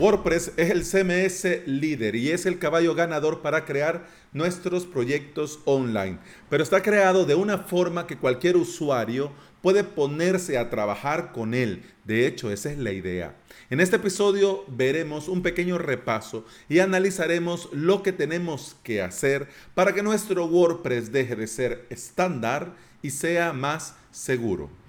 WordPress es el CMS líder y es el caballo ganador para crear nuestros proyectos online, pero está creado de una forma que cualquier usuario puede ponerse a trabajar con él. De hecho, esa es la idea. En este episodio veremos un pequeño repaso y analizaremos lo que tenemos que hacer para que nuestro WordPress deje de ser estándar y sea más seguro.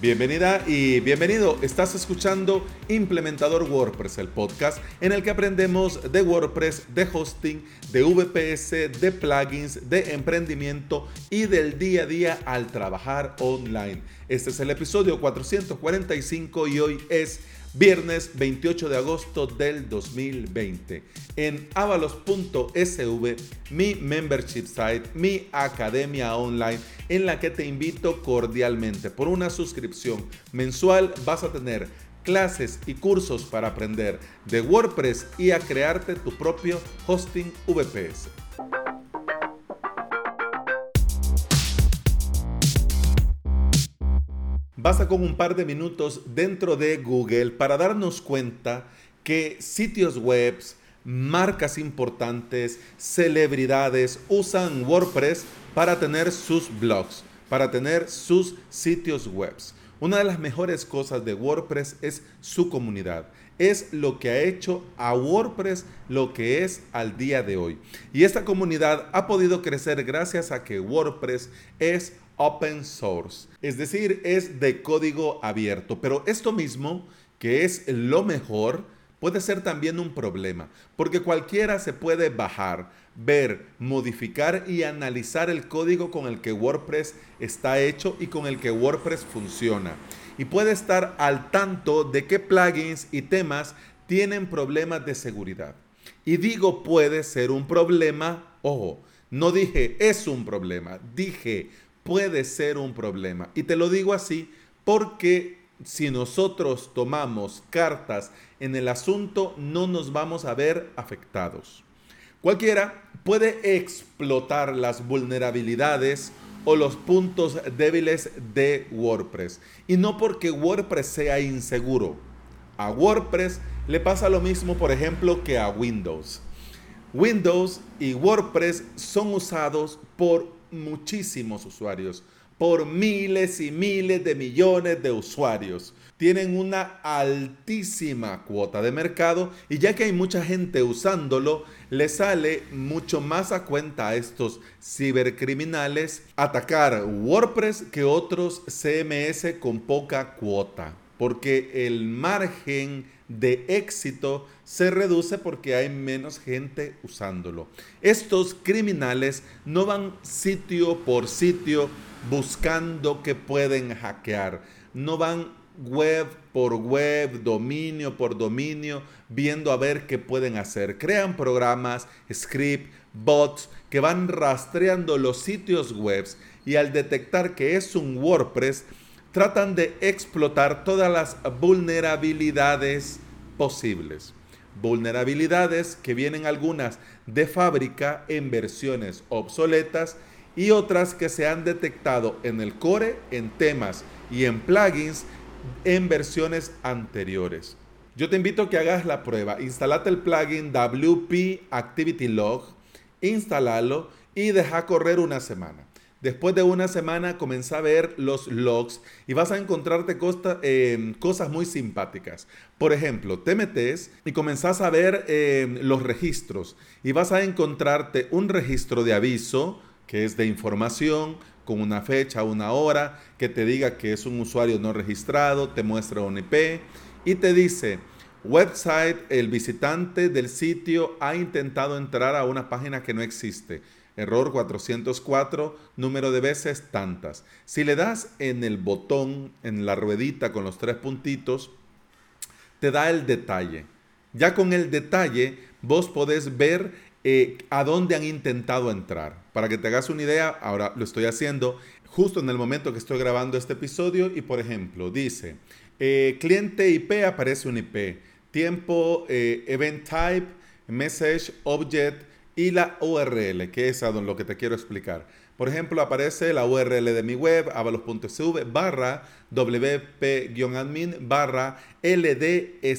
Bienvenida y bienvenido. Estás escuchando Implementador WordPress, el podcast en el que aprendemos de WordPress, de hosting, de VPS, de plugins, de emprendimiento y del día a día al trabajar online. Este es el episodio 445 y hoy es viernes 28 de agosto del 2020. En avalos.sv, mi membership site, mi academia online, en la que te invito cordialmente. Por una suscripción mensual vas a tener clases y cursos para aprender de WordPress y a crearte tu propio hosting VPS. Basta con un par de minutos dentro de Google para darnos cuenta que sitios web, marcas importantes, celebridades usan WordPress para tener sus blogs, para tener sus sitios web. Una de las mejores cosas de WordPress es su comunidad. Es lo que ha hecho a WordPress lo que es al día de hoy. Y esta comunidad ha podido crecer gracias a que WordPress es open source, es decir, es de código abierto. Pero esto mismo, que es lo mejor, puede ser también un problema, porque cualquiera se puede bajar, ver, modificar y analizar el código con el que WordPress está hecho y con el que WordPress funciona. Y puede estar al tanto de qué plugins y temas tienen problemas de seguridad. Y digo puede ser un problema, ojo, no dije es un problema, dije puede ser un problema. Y te lo digo así porque si nosotros tomamos cartas en el asunto, no nos vamos a ver afectados. Cualquiera puede explotar las vulnerabilidades o los puntos débiles de WordPress. Y no porque WordPress sea inseguro. A WordPress le pasa lo mismo, por ejemplo, que a Windows. Windows y WordPress son usados por muchísimos usuarios, por miles y miles de millones de usuarios. Tienen una altísima cuota de mercado y ya que hay mucha gente usándolo, le sale mucho más a cuenta a estos cibercriminales atacar WordPress que otros CMS con poca cuota, porque el margen de éxito se reduce porque hay menos gente usándolo. Estos criminales no van sitio por sitio buscando que pueden hackear, no van web por web, dominio por dominio, viendo a ver qué pueden hacer. Crean programas, script, bots que van rastreando los sitios web y al detectar que es un WordPress, tratan de explotar todas las vulnerabilidades posibles. Vulnerabilidades que vienen algunas de fábrica en versiones obsoletas y otras que se han detectado en el core, en temas y en plugins en versiones anteriores. Yo te invito a que hagas la prueba. Instalate el plugin WP Activity Log, instálalo y deja correr una semana. Después de una semana comenzá a ver los logs y vas a encontrarte em, cosas muy simpáticas. Por ejemplo, te metes y comenzás a ver em, los registros y vas a encontrarte un registro de aviso que es de información con una fecha, una hora, que te diga que es un usuario no registrado, te muestra un IP y te dice, website, el visitante del sitio ha intentado entrar a una página que no existe Error 404, número de veces tantas. Si le das en el botón, en la ruedita con los tres puntitos, te da el detalle. Ya con el detalle, vos podés ver eh, a dónde han intentado entrar. Para que te hagas una idea, ahora lo estoy haciendo justo en el momento que estoy grabando este episodio y, por ejemplo, dice, eh, cliente IP aparece un IP, tiempo, eh, event type, message, object, y la URL, que es a lo que te quiero explicar. Por ejemplo, aparece la URL de mi web, avalos.sv barra wp-admin barra ldskflks.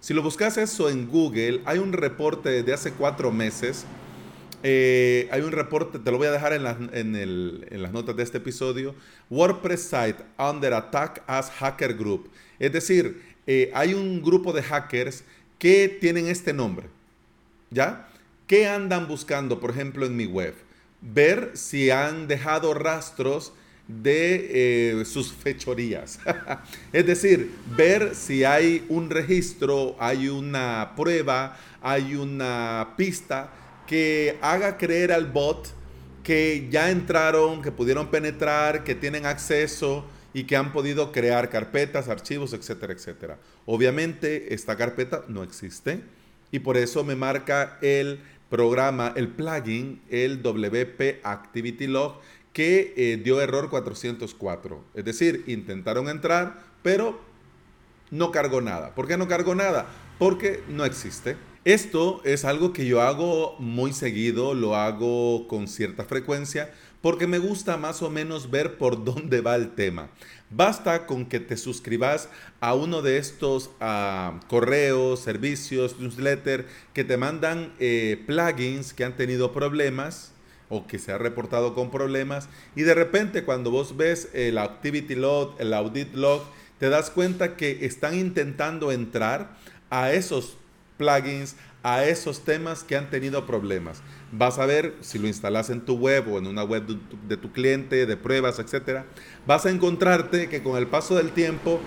Si lo buscas eso en Google, hay un reporte de hace cuatro meses. Eh, hay un reporte, te lo voy a dejar en, en las notas de este episodio. WordPress site under attack as hacker group. Es decir, eh, hay un grupo de hackers que tienen este nombre. ¿Ya? ¿Qué andan buscando, por ejemplo, en mi web? Ver si han dejado rastros de eh, sus fechorías. es decir, ver si hay un registro, hay una prueba, hay una pista que haga creer al bot que ya entraron, que pudieron penetrar, que tienen acceso y que han podido crear carpetas, archivos, etcétera, etcétera. Obviamente esta carpeta no existe y por eso me marca el programa, el plugin, el WP Activity Log, que eh, dio error 404. Es decir, intentaron entrar, pero no cargó nada. ¿Por qué no cargó nada? Porque no existe. Esto es algo que yo hago muy seguido, lo hago con cierta frecuencia, porque me gusta más o menos ver por dónde va el tema. Basta con que te suscribas a uno de estos ah, correos, servicios, newsletter que te mandan eh, plugins que han tenido problemas o que se ha reportado con problemas y de repente cuando vos ves el activity log, el audit log, te das cuenta que están intentando entrar a esos plugins, a esos temas que han tenido problemas. Vas a ver si lo instalas en tu web o en una web de tu, cliente, de pruebas, etcétera. Vas a encontrarte que con el paso del tiempo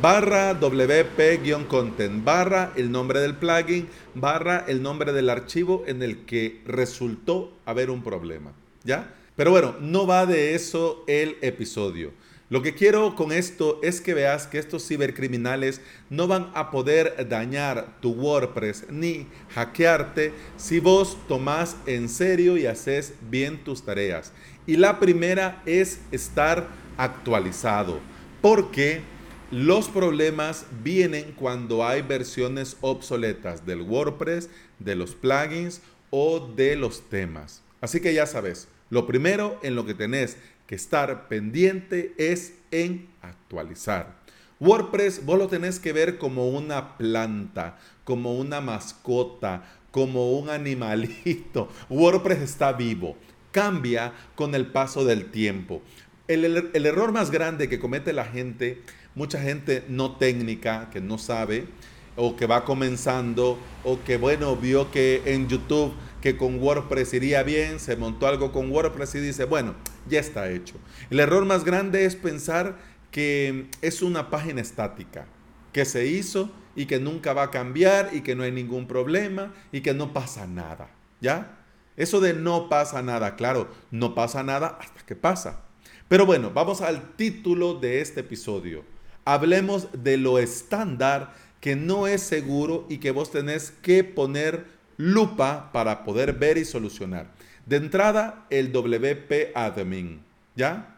barra wp-content, barra el nombre del plugin, barra el nombre del archivo en el que resultó haber un problema. ¿Ya? Pero bueno, no va de eso el episodio. Lo que quiero con esto es que veas que estos cibercriminales no van a poder dañar tu WordPress ni hackearte si vos tomás en serio y haces bien tus tareas. Y la primera es estar actualizado, porque los problemas vienen cuando hay versiones obsoletas del WordPress, de los plugins o de los temas. Así que ya sabes, lo primero en lo que tenés que estar pendiente es en actualizar. WordPress vos lo tenés que ver como una planta, como una mascota, como un animalito. WordPress está vivo, cambia con el paso del tiempo. El, el, error más grande que comete la gente, mucha gente no técnica, que no sabe, o que va comenzando, o que bueno, vio que en YouTube que con WordPress iría bien, se montó algo con WordPress y dice, bueno, ya está hecho. El error más grande es pensar que es una página estática, que se hizo y que nunca va a cambiar y que no hay ningún problema y que no pasa nada. ¿Ya? Eso de no pasa nada, claro, no pasa nada hasta que pasa. Pero bueno, vamos al título de este episodio. Hablemos de lo estándar que no es seguro y que vos tenés que poner lupa para poder ver y solucionar. De entrada, el WP Admin, ¿ya?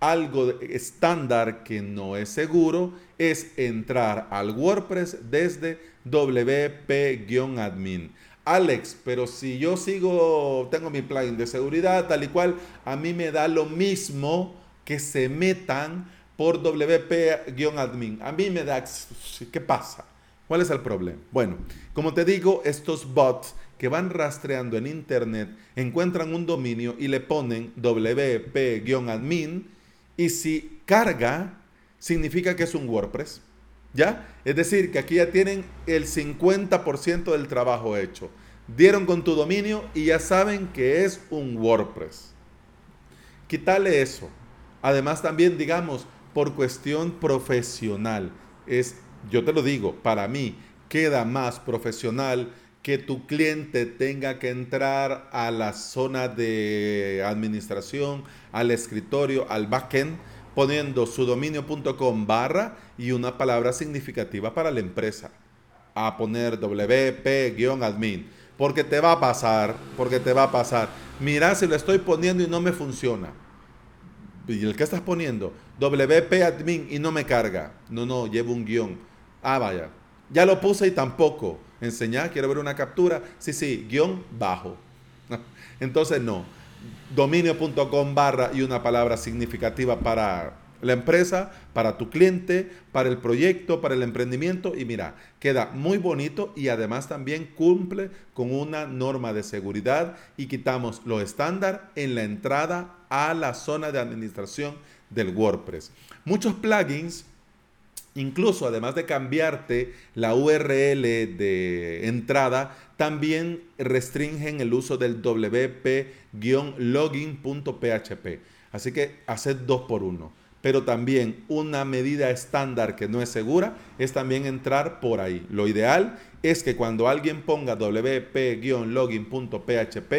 Algo estándar que no es seguro es entrar al WordPress desde WP-admin. Alex, pero si yo sigo, tengo mi plugin de seguridad tal y cual, a mí me da lo mismo que se metan por WP-admin. A mí me da, ¿qué pasa? ¿Cuál es el problema? Bueno, como te digo, estos bots que van rastreando en Internet encuentran un dominio y le ponen wp-admin y si carga, significa que es un WordPress. ¿Ya? Es decir, que aquí ya tienen el 50% del trabajo hecho. Dieron con tu dominio y ya saben que es un WordPress. Quítale eso. Además también, digamos, por cuestión profesional, es, yo te lo digo, para mí queda más profesional que tu cliente tenga que entrar a la zona de administración, al escritorio, al backend, poniendo su dominio.com barra y una palabra significativa para la empresa. A poner wp-admin. Porque te va a pasar, porque te va a pasar. Mira si lo estoy poniendo y no me funciona. ¿Y el que estás poniendo? wp-admin y no me carga. No, no, llevo un guion. Ah, vaya. Ya lo puse y tampoco enseñar, quiero ver una captura. Sí, sí, guion bajo. Entonces no. Dominio.com barra y una palabra significativa para la empresa, para tu cliente, para el proyecto, para el emprendimiento y mira, queda muy bonito y además también cumple con una norma de seguridad y quitamos lo estándar en la entrada a la zona de administración del WordPress. Muchos plugins Incluso, además de cambiarte la URL de entrada, también restringen el uso del wp-login.php. Así que haced dos por uno pero también una medida estándar que no es segura es también entrar por ahí. Lo ideal es que cuando alguien ponga wp-login.php,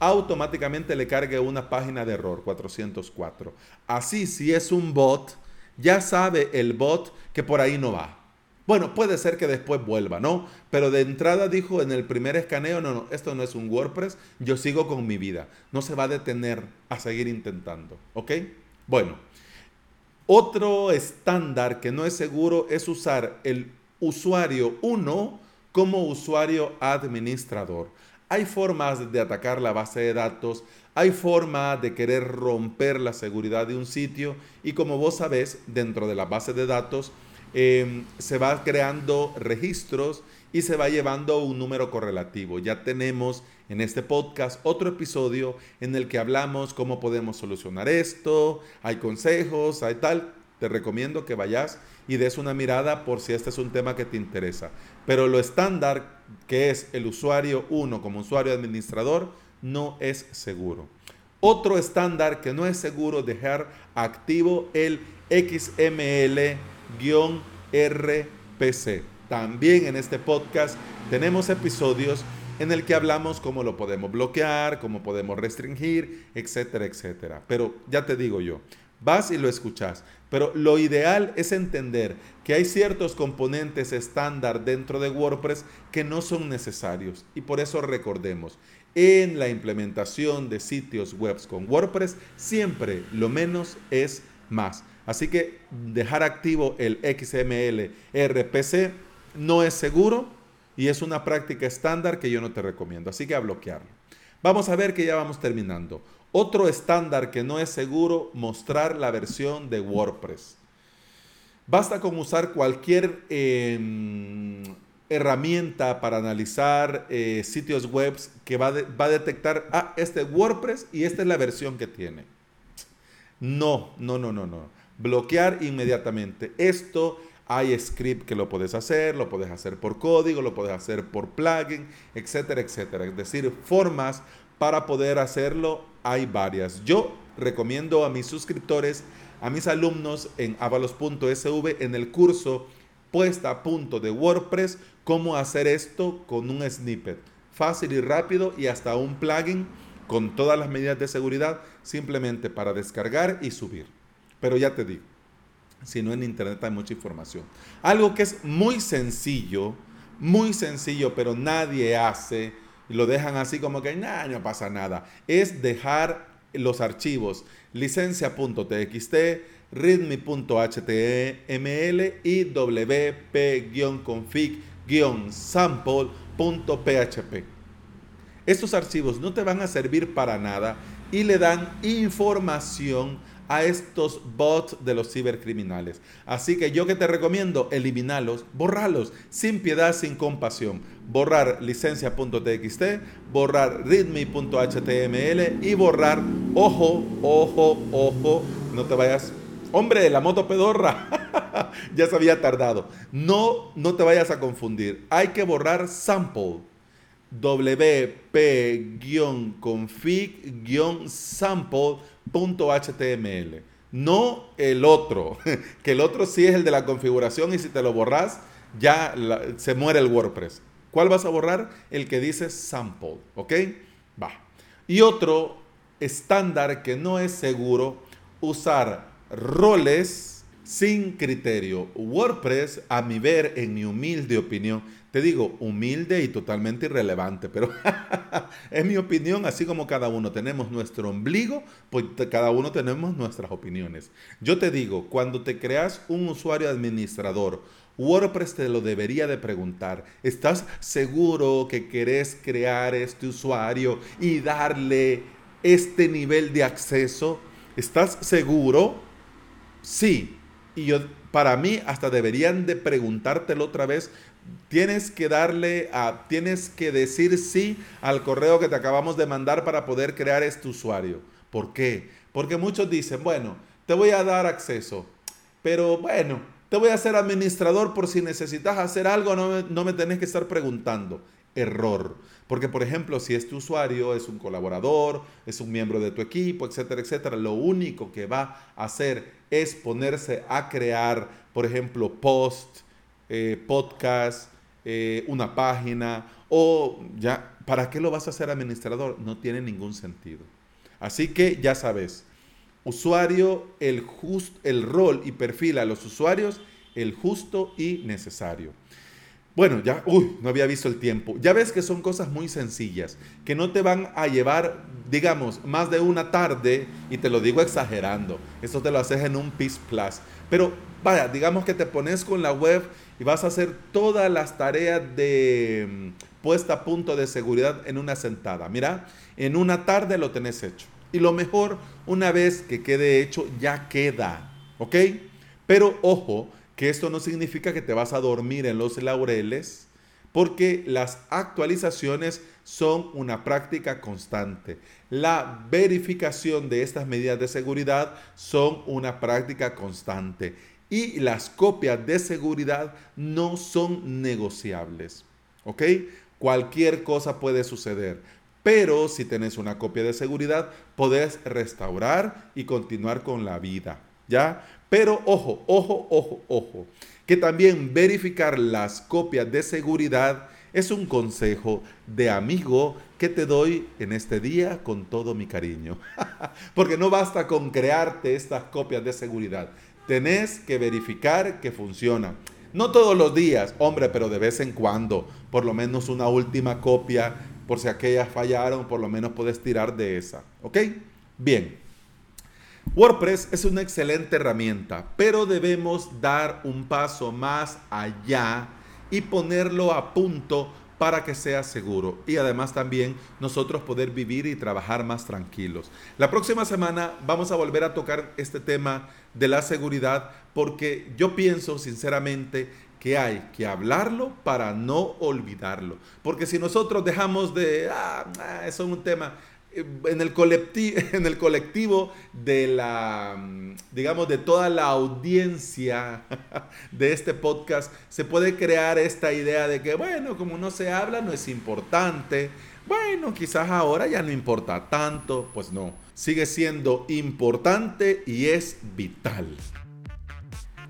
automáticamente le cargue una página de error 404. Así, si es un bot, ya sabe el bot que por ahí no va. Bueno, puede ser que después vuelva, ¿no? Pero de entrada dijo en el primer escaneo, no, no, esto no es un WordPress, yo sigo con mi vida. No se va a detener a seguir intentando, ¿ok? Bueno, otro estándar que no es seguro es usar el usuario 1 como usuario administrador. Hay formas de atacar la base de datos, hay formas de querer romper la seguridad de un sitio y como vos sabés, dentro de la base de datos em, se va creando registros y se va llevando un número correlativo. Ya tenemos en este podcast otro episodio en el que hablamos cómo podemos solucionar esto, hay consejos, hay tal. Te recomiendo que vayas y des una mirada por si este es un tema que te interesa. Pero lo estándar que es el usuario 1 como usuario administrador no es seguro. Otro estándar que no es seguro dejar activo el XML-RPC. También en este podcast tenemos episodios en el que hablamos cómo lo podemos bloquear, cómo podemos restringir, etcétera, etcétera. Pero ya te digo yo, vas y lo escuchas. Pero lo ideal es entender que hay ciertos componentes estándar dentro de WordPress que no son necesarios. Y por eso recordemos, en la implementación de sitios web con WordPress, siempre lo menos es más. Así que dejar activo el XML RPC no es seguro y es una práctica estándar que yo no te recomiendo, así que a bloquearlo. Vamos a ver que ya vamos terminando. Otro estándar que no es seguro, mostrar la versión de WordPress. Basta con usar cualquier em, herramienta para analizar eh, sitios web que va, va, a detectar, ah, este WordPress y esta es la versión que tiene. No, no, no, no, no. Bloquear inmediatamente. Esto hay script que lo puedes hacer, lo puedes hacer por código, lo puedes hacer por plugin, etcétera, etcétera. Es decir, formas para poder hacerlo hay varias. Yo recomiendo a mis suscriptores, a mis alumnos en avalos.sv en el curso puesta a punto de WordPress, cómo hacer esto con un snippet. Fácil y rápido y hasta un plugin con todas las medidas de seguridad simplemente para descargar y subir. Pero ya te digo, si no en internet hay mucha información. Algo que es muy sencillo, muy sencillo, pero nadie hace lo dejan así como que nah, no pasa nada, es dejar los archivos licencia.txt, readme.html y wp-config-sample.php. Estos archivos no te van a servir para nada y le dan información a estos bots de los cibercriminales. Así que yo que te recomiendo, eliminarlos, borrarlos, sin piedad, sin compasión. Borrar licencia.txt, borrar readme.html y borrar, ojo, ojo, ojo, no te vayas Hombre, la moto pedorra. ya se había tardado. No, no te vayas a confundir. Hay que borrar sample. Wp-config-sample .html. No el otro, que el otro sí es el de la configuración y si te lo borras, ya se muere el WordPress. ¿Cuál vas a borrar? El que dice sample, ¿ok? Va. Y otro estándar que no es seguro, usar roles sin criterio. WordPress, a mi ver, en mi humilde opinión, te digo, humilde y totalmente irrelevante, pero es mi opinión, así como cada uno tenemos nuestro ombligo, pues cada uno tenemos nuestras opiniones. Yo te digo, cuando te creas un usuario administrador WordPress te lo debería de preguntar. ¿Estás seguro que querés crear este usuario y darle este nivel de acceso? ¿Estás seguro? Sí. Y yo, para mí, hasta deberían de preguntártelo otra vez. Tienes que darle a, tienes que decir sí al correo que te acabamos de mandar para poder crear este usuario. ¿Por qué? Porque muchos dicen, bueno, te voy a dar acceso, pero bueno, te voy a hacer administrador por si necesitas hacer algo, no me, no me tenés que estar preguntando. Error. Porque, por ejemplo, si este usuario es un colaborador, es un miembro de tu equipo, etcétera, etcétera, lo único que va a hacer es ponerse a crear, por ejemplo, post, eh, podcast, eh, una página, o ya, ¿para qué lo vas a hacer administrador? No tiene ningún sentido. Así que ya sabes, usuario, el, el rol y perfil a los usuarios, el justo y necesario. Bueno, ya, uy, no había visto el tiempo. Ya ves que son cosas muy sencillas, que no te van a llevar, digamos, más de una tarde, y te lo digo exagerando. Esto te lo haces en un PIS Plus. Pero vaya, digamos que te pones con la web y vas a hacer todas las tareas de mm, puesta a punto de seguridad en una sentada. Mira, en una tarde lo tenés hecho. Y lo mejor, una vez que quede hecho, ya queda. ¿Ok? Pero ojo, que esto no significa que te vas a dormir en los laureles, porque las actualizaciones son una práctica constante. La verificación de estas medidas de seguridad son una práctica constante. Y las copias de seguridad no son negociables. ¿Ok? Cualquier cosa puede suceder. Pero si tenés una copia de seguridad, podés restaurar y continuar con la vida. ¿Ya? Pero ojo, ojo, ojo, ojo. Que también verificar las copias de seguridad es un consejo de amigo que te doy en este día con todo mi cariño. Porque no basta con crearte estas copias de seguridad. Tenés que verificar que funcionan. No todos los días, hombre, pero de vez en cuando, por lo menos una última copia por si aquellas fallaron, por lo menos puedes tirar de esa. ¿Ok? Bien. WordPress es una excelente herramienta, pero debemos dar un paso más allá y ponerlo a punto para que sea seguro y además también nosotros poder vivir y trabajar más tranquilos. La próxima semana vamos a volver a tocar este tema de la seguridad porque yo pienso sinceramente que hay que hablarlo para no olvidarlo. Porque si nosotros dejamos de, ah, ah eso es un tema, en el, colectivo, en el colectivo de la, mm, digamos, de toda la audiencia de este podcast, se puede crear esta idea de que, bueno, como no se habla, no es importante. Bueno, quizás ahora ya no importa tanto. Pues no, sigue siendo importante y es vital.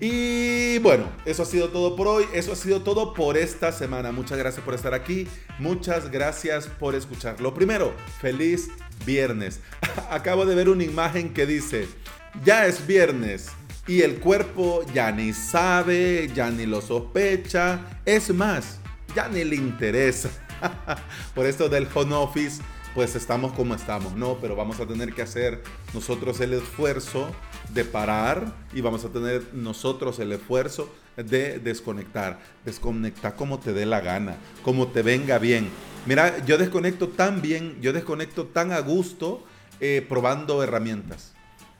Y bueno, eso ha sido todo por hoy, eso ha sido todo por esta semana. Muchas gracias por estar aquí, muchas gracias por escuchar. Lo primero, feliz viernes. Acabo de ver una imagen que dice, ya es viernes y el cuerpo ya ni sabe, ya ni lo sospecha, es más, ya ni le interesa. por esto del home office, pues estamos como estamos, ¿no? Pero vamos a tener que hacer nosotros el esfuerzo de parar y vamos a tener nosotros el esfuerzo de desconectar. Desconectar como te dé la gana, como te venga bien. Mira, yo desconecto tan bien, yo desconecto tan a gusto eh, probando herramientas.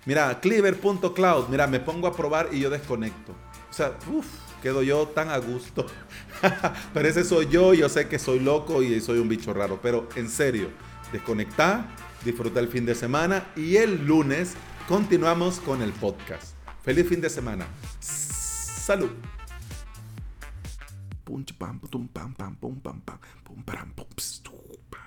Mira, cleaver.cloud, mira, me pongo a probar y yo desconecto. O sea, uff, quedo yo tan a gusto. pero ese soy yo, yo sé que soy loco y soy un bicho raro, pero en serio, desconectá, disfruta el fin de semana y el lunes continuamos con el podcast. Feliz fin de semana. Salud. Pam pum pam pam pum pam pam pum pum